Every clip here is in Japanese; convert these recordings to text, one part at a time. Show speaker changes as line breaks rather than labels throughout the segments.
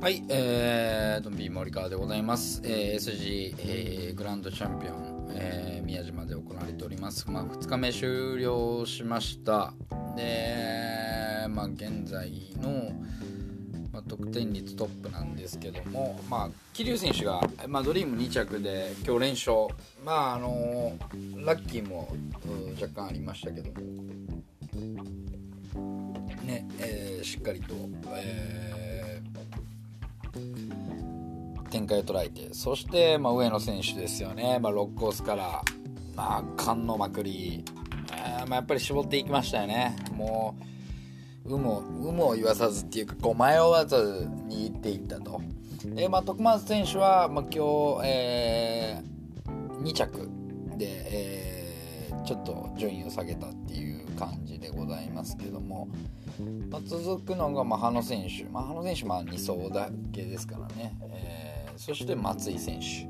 はい、えー、と、B 森川でございます。えー、SG、えー、グランドチャンピオン、えー、宮島で行われております。まあ、2日目終了しました。で、まあ、現在の、まあ、得点率トップなんですけども、まあ、桐生選手が、まあ、ドリーム2着で今日連勝。まあ、あのラッキーもう若干ありましたけども、ね、えーしっかりと、えー展開を捉えてそして、まあ、上野選手ですよね、まあ、6コースから、まあ、勘のまくり、えーまあ、やっぱり絞っていきましたよね。もう有無有無を言わさずっていうかこう迷わずにいっていったと。で、まあ、徳松選手は、まあ、今日、え2着で、えーちょっと順位を下げたっていう感じでございますけども、まあ、続くのが、まあ、羽野選手、まあ、羽野選手まあ2走だけですからね、えーそして松井選手。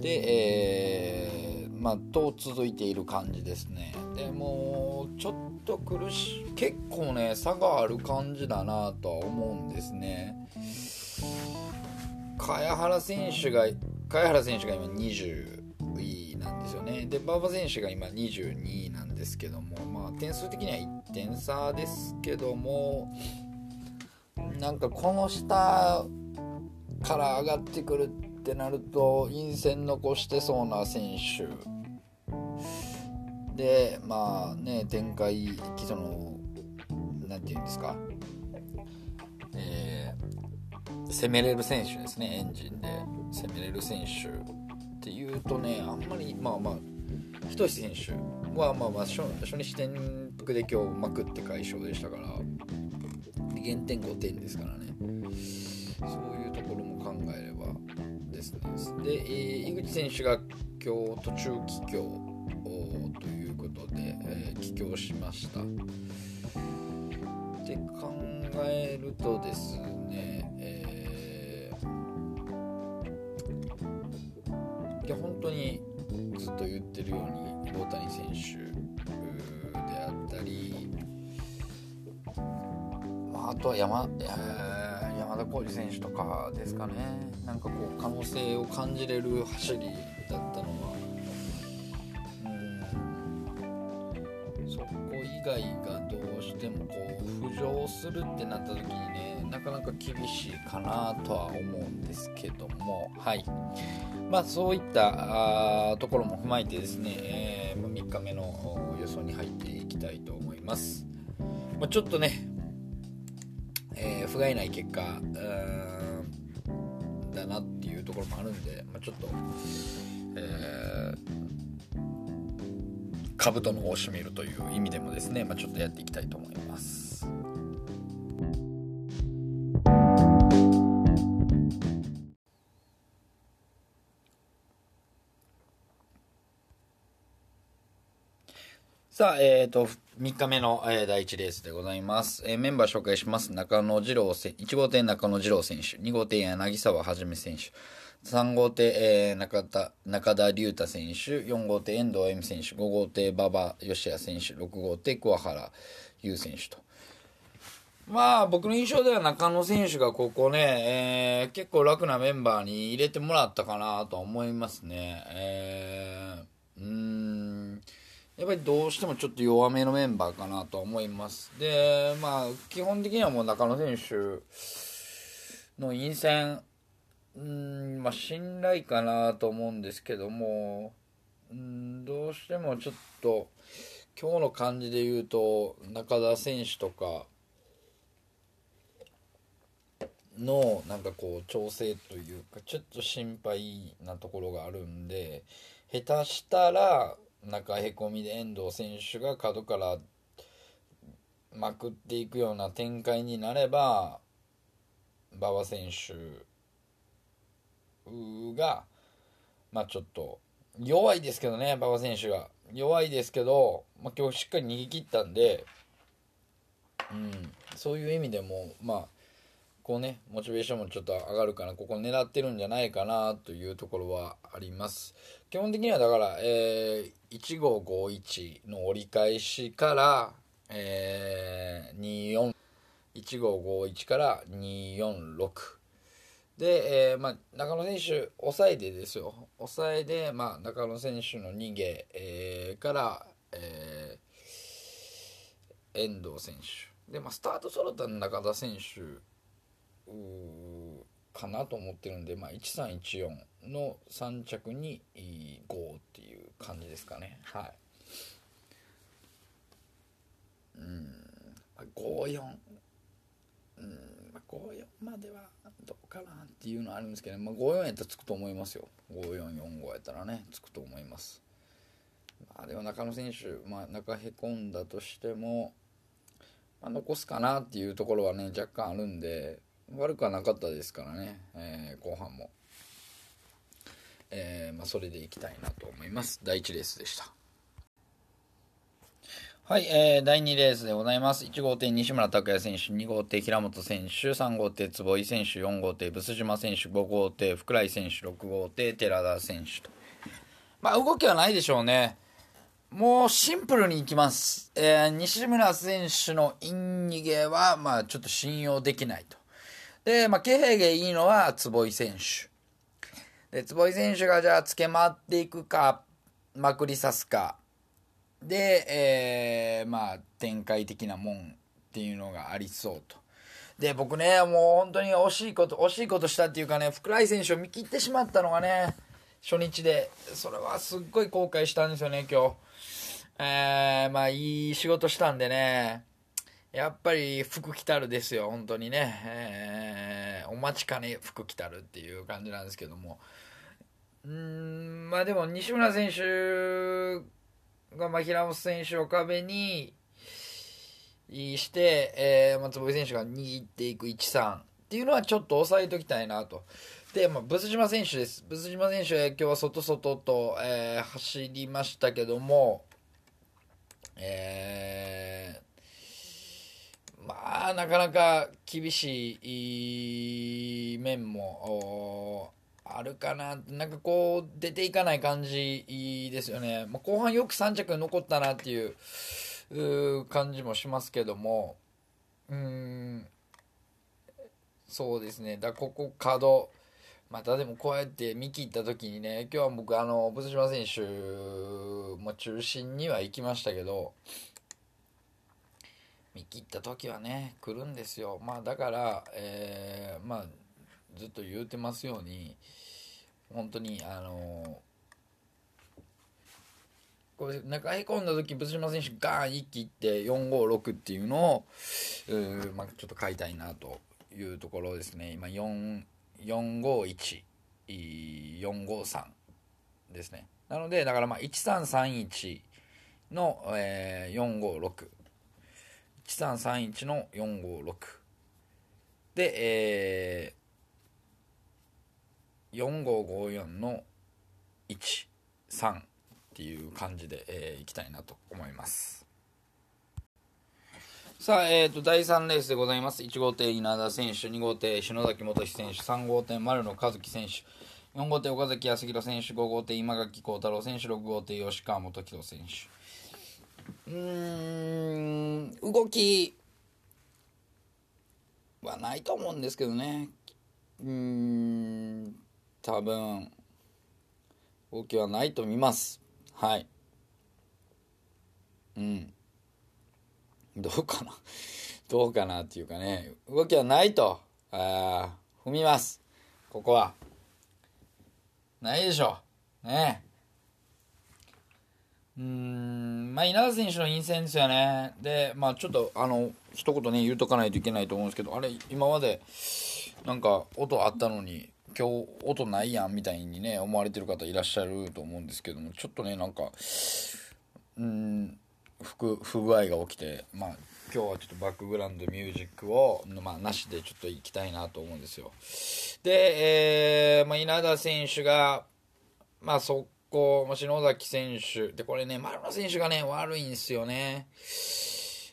で、えーまあ、と続いている感じですね。でもちょっと苦しい結構ね差がある感じだなとは思うんですね。茅原選手が茅原選手が今20位なんですよね。で馬場選手が今22位なんですけどもまあ点数的には1点差ですけどもなんかこの下から上がってくるってなると陰線残してそうな選手。でまあね展開そのなんていうんですか。えー攻めれる選手ですねエンジンで。攻めれる選手っていうとねあんまりまあまあ仁選手はまあまあ初初日転覆で今日まくって快勝でしたから。減点5点ですからね。そうです。ねで、えー井口選手が今日途中帰郷ということで、えー帰郷しました。って考えるとですね、えーいや本当にずっと言ってるように大谷選手であったり、まあ、あとは山,、えー山田浩二選手とかですかね。なんかこう能性を感じれる走りだったのは。そこ以外がどうしてもこう浮上するってなった時にねなかなか厳しいかなとは思うんですけども。はい。まあそういったところも踏まえてですね、えー3日目の予想に入っていきたいと思います、まあ、ちょっとね、えー不甲斐ない結果だなっていうところもあるんで、まあ、ちょっと、えー、兜の方を締めるという意味でもですね、まあ、ちょっとやっていきたいと思います。さあ、えー、と、3日目の、えー第1レースでございます。えーメンバー紹介します。中野二郎選1号艇中野二郎選手、2号艇柳沢はじめ選手、3号艇、えー中田中田龍太選手、4号艇遠藤恵美選手、5号艇馬場義也選手、6号艇桑原優選手と。まあ僕の印象では中野選手がここね、えー結構楽なメンバーに入れてもらったかなと思いますね。えーうーんやっぱりどうしてもちょっと弱めのメンバーかなと思います。で、まあ基本的にはもう中野選手の陰線、うん、まあ信頼かなと思うんですけども、うん、どうしてもちょっと今日の感じで言うと中田選手とか、のなんかこう調整というかちょっと心配なところがあるんで下手したら中へこみで遠藤選手が角からまくっていくような展開になれば馬場選手がまあちょっと弱いですけどね馬場選手が。弱いですけど、まあ、今日しっかり逃げ切ったんで、うん、そういう意味でもまあこうねモチベーションもちょっと上がるかなここ狙ってるんじゃないかなというところはあります。基本的にはだから、えー、1551の折り返しから、えー、24 1551から246で、えーまあ、中野選手抑えでですよ。抑えで、まあ、中野選手の逃げ、えー、から、えー遠藤選手。で、まあ、スタート揃った中田選手かなと思ってるんで、まあ、1314の3着に5っていう感じですかねはいうん54うんまあ54まではどうかなっていうのはあるんですけど、まあ、54やったらつくと思いますよ5445やったらねつくと思いますまあでも中野選手、まあ、中へこんだとしても、まあ、残すかなっていうところはね若干あるんで悪くはなかったですからね、えー後半も、えーまあ、それでいきたいなと思います第1レースでしたはい、えー、第2レースでございます。1号艇西村拓也選手、2号艇平本選手、3号艇坪井選手、4号艇ブス島選手、5号艇福来選手、6号艇寺田選手と。まあ動きはないでしょうね。もうシンプルにいきます。えー西村選手のイン逃げは、まあちょっと信用できないと。で、まあ気配がいいのは坪井選手。で、坪井選手がじゃあつけ回っていくか、まくり刺すか。で、えーまあ展開的なもんっていうのがありそうと。で、僕ね、もう本当に惜しいこと、惜しいことしたっていうかね、福来選手を見切ってしまったのがね、初日で、それはすっごい後悔したんですよね、今日。えー、まあいい仕事したんでね、やっぱり福来たるですよ、本当にね。えー、お待ちかね福来たるっていう感じなんですけども。うん、まあでも西村選手が、まあ、平本選手を壁にして、えー、松坪井選手が握っていく1-3っていうのはちょっと抑えときたいなと。で、まあ、ブス島選手です。ブス島選手は今日は外外と、えー走りましたけども、えーなかなか厳しい面もあるかな。なんかこう、出ていかない感じですよね。まあ、後半よく3着残ったなっていう感じもしますけども、うん、そうですね。だここ角、またでもこうやって見切った時にね、今日は僕、あの、ブス島選手も中心には行きましたけど、見切った時はね、来るんですよ。まあだから、えーまあ、ずっと言うてますように、本当に、あのこれ中へこんだ時、ブス島選手ガーン一気いって456っていうのを、うまあ、ちょっと買いたいなというところですね。今、451、453ですね。なので、だからまあ1331の、えー、456。1331の456。で、えー、4554の13っていう感じで、えーいきたいなと思います。さあ、えー、と第3レースでございます。1号艇稲田選手、2号艇篠崎元志選手、3号艇丸野和樹選手、4号艇岡崎康弘選手、5号艇今垣幸太郎選手、6号艇吉川元樹選手。うーん、動きはないと思うんですけどね。うーん、多分、動きはないと見ます。はい。うん。どうかな どうかなっていうかね、動きはないと、あー踏みます。ここは。ないでしょう。ねうーん、まあ、稲田選手の陰線ですよね。で、まあ、ちょっと、あの、一言ね、言うとかないといけないと思うんですけど、あれ、今まで、なんか、音あったのに、今日、音ないやん、みたいにね、思われてる方いらっしゃると思うんですけども、ちょっとね、なんか、うん、不不具合が起きて、まあ、今日はちょっとバックグラウンドミュージックを、まあ、なしでちょっと行きたいなと思うんですよ。で、えーまあ、稲田選手が、まあ、速攻、まあ篠崎選手、で、これね、丸野選手がね、悪いんですよね。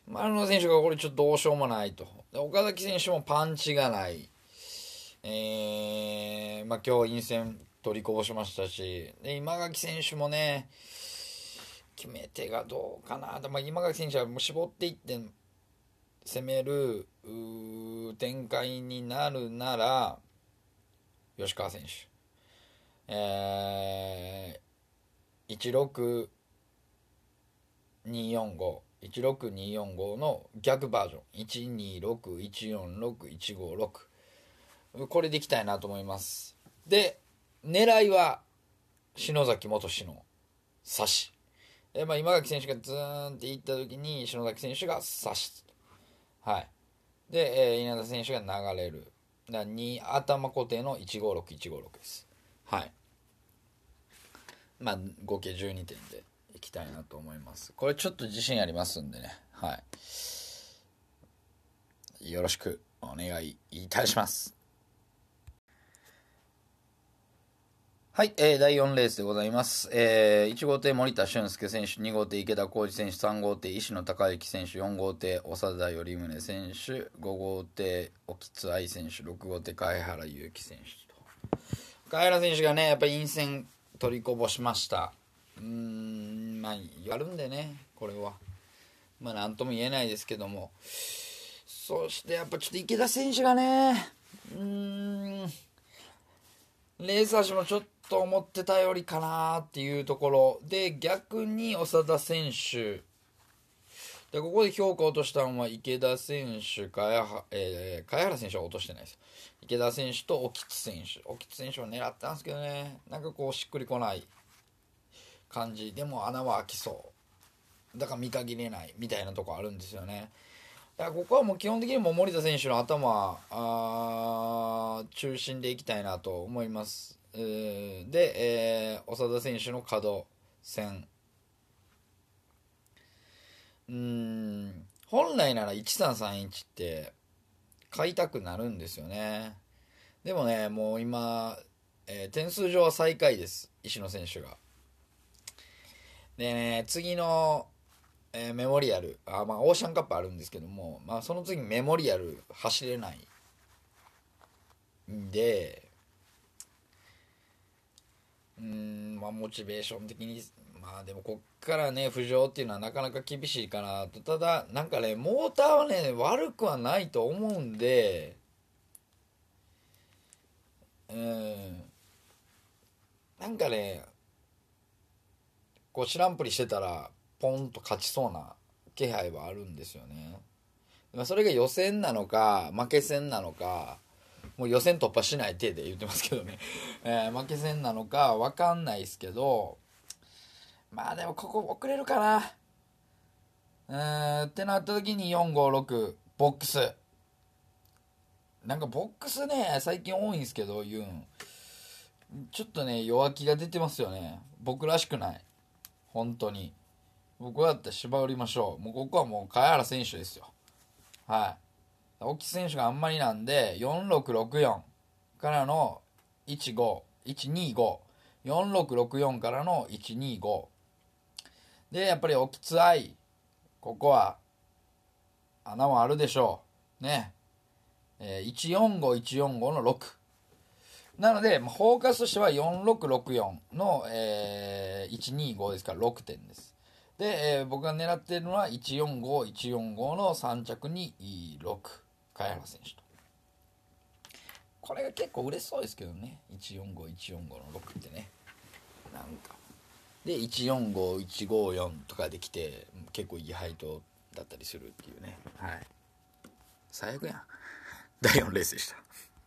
丸野選手がこれちょっとどうしようもないと。で岡崎選手もパンチがない。えー、まあ、今日、陰線取りこぼしましたし、で、今垣選手もね、決め手がどうかなと、まあ、今垣選手はもう絞っていって攻める展開になるなら吉川選手えー、16245 16245の逆バージョン。126146156これでいきたいなと思います。で狙いは篠崎元志の差し。え、まあ、今垣選手がズーンっていった時に篠崎選手が差し。はい。で、えー、稲田選手が流れる。だ2頭固定の156156です。はい。まあ合計12点でいきたいなと思います。これちょっと自信ありますんでね。はい。よろしくお願いいたします。はい、えー、第4レースでございます。えー、1号艇森田俊介選手、2号艇池田浩二選手、3号艇石野孝之選手、4号艇長田頼宗選手、5号艇沖津愛選手、6号艇貝原祐希選手と。貝原選手がね、やっぱり陰線取りこぼしました。うーんまあやるんでねこれは。まあ何とも言えないですけども。そしてやっぱちょっと池田選手がねうーんレーサー氏もちょっと思ってたよりかなっていうところ。で逆に長田選手。でここで評価を落としたのは池田選手茅原,、えー、原選手は落としてないです。池田選手と沖津選手。沖津選手を狙ったんですけどね。なんかこうしっくりこない感じでも穴は開きそう。だから見限れないみたいなとこあるんですよね。だからここはもう基本的にも森田選手の頭あ中心でいきたいなと思います。で、えー、長田選手の角戦。うん。本来なら1331って買いたくなるんですよね。でもねもう今、えー、点数上は最下位です。石野選手が。でね次の、えー、メモリアルあまあオーシャンカップあるんですけども、まあ、その次メモリアル走れないんでうんまあモチベーション的にまあでもこっからね浮上っていうのはなかなか厳しいかなと。ただなんかねモーターはね悪くはないと思うんでうん。なんかねこう知らんぷりしてたらポンと勝ちそうな気配はあるんですよね。それが予選なのか負け戦なのかもう予選突破しない手で言ってますけどね、えー、負け戦なのか分かんないですけどまあでもここ遅れるかな。うーんってなった時に456ボックス。なんかボックスね最近多いんですけど言うん。ちょっとね弱気が出てますよね。僕らしくない。本当に。僕だって縛りましょう。もうここはもう茅原選手ですよ。はい。沖選手があんまりなんで4664からの151254664からの125でやっぱり沖津愛ここは穴もあるでしょう。ね、えー、145145の6なので、まあ、フォーカスとしては4664の、えー、125ですから6点です。で、えー、僕が狙っているのは145145の3着に6茅原選手と。これが結構売れそうですけどね。145145の6ってね。なんか。で145154とかできて結構いい配当だったりするっていうね。はい。最悪やん。第4レースでした。